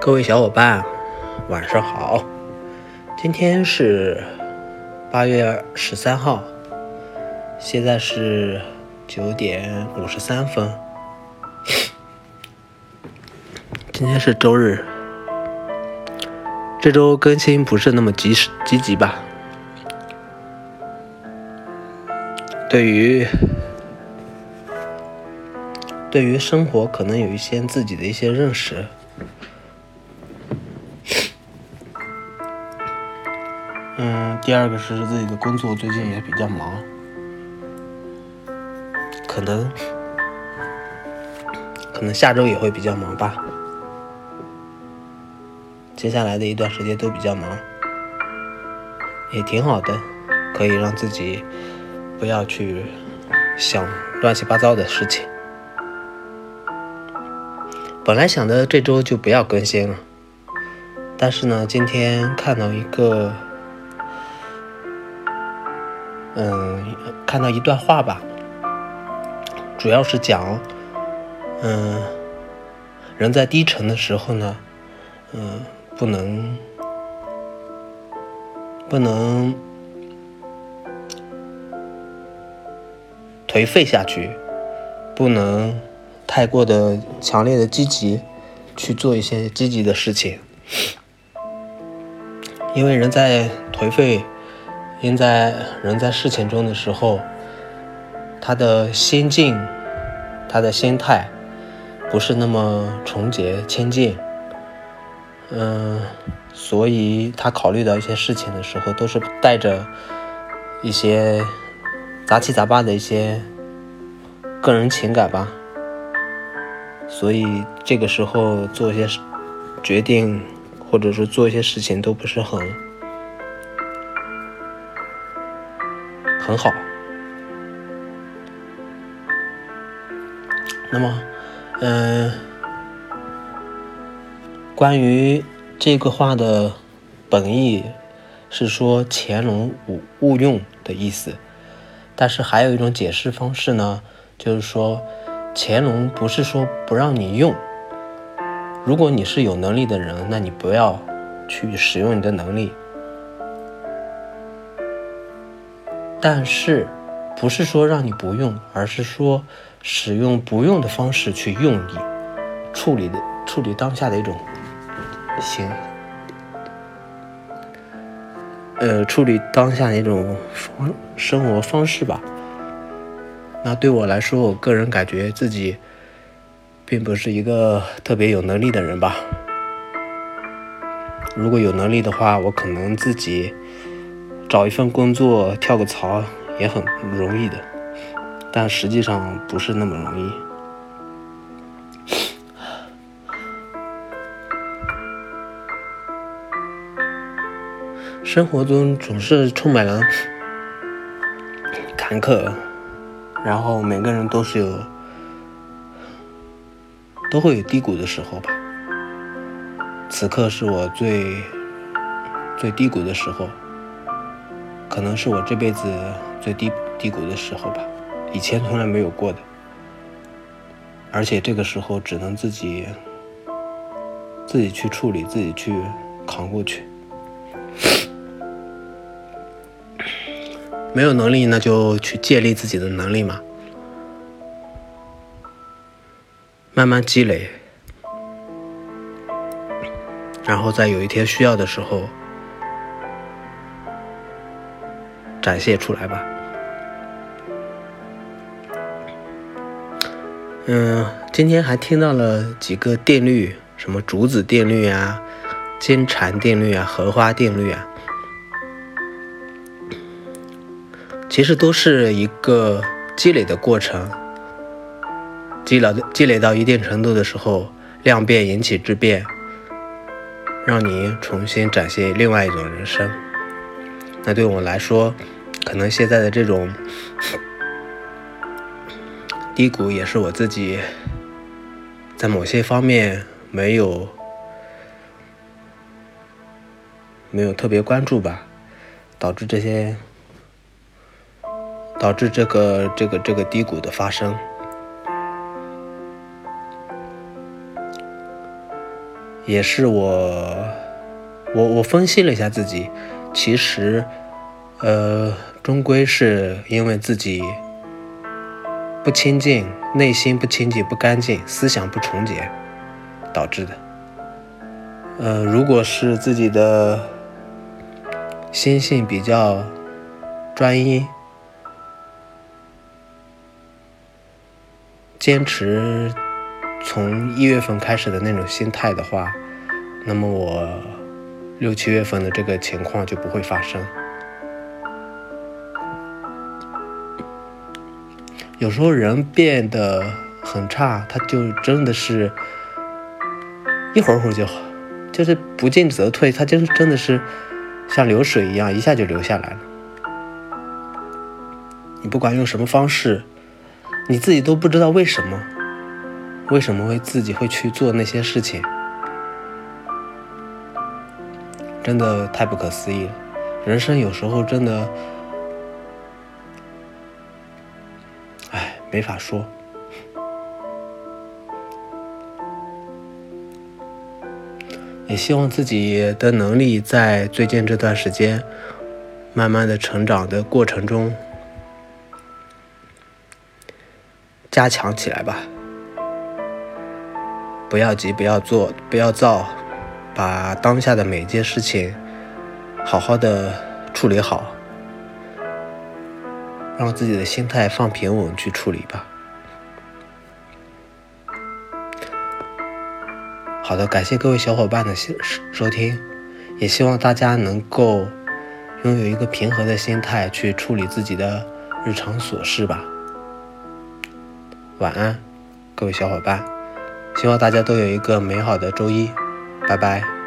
各位小伙伴，晚上好！今天是八月十三号，现在是九点五十三分。今天是周日，这周更新不是那么及时积极吧？对于对于生活，可能有一些自己的一些认识。嗯，第二个是自己的工作最近也比较忙，可能可能下周也会比较忙吧。接下来的一段时间都比较忙，也挺好的，可以让自己不要去想乱七八糟的事情。本来想着这周就不要更新了，但是呢，今天看到一个。嗯，看到一段话吧，主要是讲，嗯，人在低沉的时候呢，嗯，不能不能颓废下去，不能太过的强烈的积极去做一些积极的事情，因为人在颓废。因在人在事情中的时候，他的心境、他的心态不是那么纯洁清净，嗯，所以他考虑到一些事情的时候，都是带着一些杂七杂八的一些个人情感吧，所以这个时候做一些决定，或者说做一些事情都不是很。很好。那么，嗯，关于这个话的本意是说潜龙勿勿用的意思，但是还有一种解释方式呢，就是说乾隆不是说不让你用，如果你是有能力的人，那你不要去使用你的能力。但是，不是说让你不用，而是说使用不用的方式去用你处理的处理当下的一种行，呃，处理当下的一种方生活方式吧。那对我来说，我个人感觉自己并不是一个特别有能力的人吧。如果有能力的话，我可能自己。找一份工作跳个槽也很容易的，但实际上不是那么容易。生活中总是充满了坎坷，然后每个人都是有都会有低谷的时候吧。此刻是我最最低谷的时候。可能是我这辈子最低低谷的时候吧，以前从来没有过的，而且这个时候只能自己自己去处理，自己去扛过去。没有能力，那就去建立自己的能力嘛，慢慢积累，然后在有一天需要的时候。展现出来吧。嗯，今天还听到了几个定律，什么竹子定律啊、金蝉定律啊、荷花定律啊，其实都是一个积累的过程。积累积累到一定程度的时候，量变引起质变，让你重新展现另外一种人生。那对我来说，可能现在的这种低谷，也是我自己在某些方面没有没有特别关注吧，导致这些导致这个这个这个低谷的发生。也是我，我我分析了一下自己，其实，呃，终归是因为自己不清净，内心不清净、不干净，思想不纯洁导致的。呃，如果是自己的心性比较专一。坚持从一月份开始的那种心态的话，那么我六七月份的这个情况就不会发生。有时候人变得很差，他就真的是一会儿会儿就好，就是不进则退，他就是真的是像流水一样，一下就流下来了。你不管用什么方式。你自己都不知道为什么，为什么会自己会去做那些事情，真的太不可思议了。人生有时候真的，哎，没法说。也希望自己的能力在最近这段时间，慢慢的成长的过程中。加强起来吧，不要急，不要做，不要躁，把当下的每一件事情好好的处理好，让自己的心态放平稳去处理吧。好的，感谢各位小伙伴的收收听，也希望大家能够拥有一个平和的心态去处理自己的日常琐事吧。晚安，各位小伙伴，希望大家都有一个美好的周一，拜拜。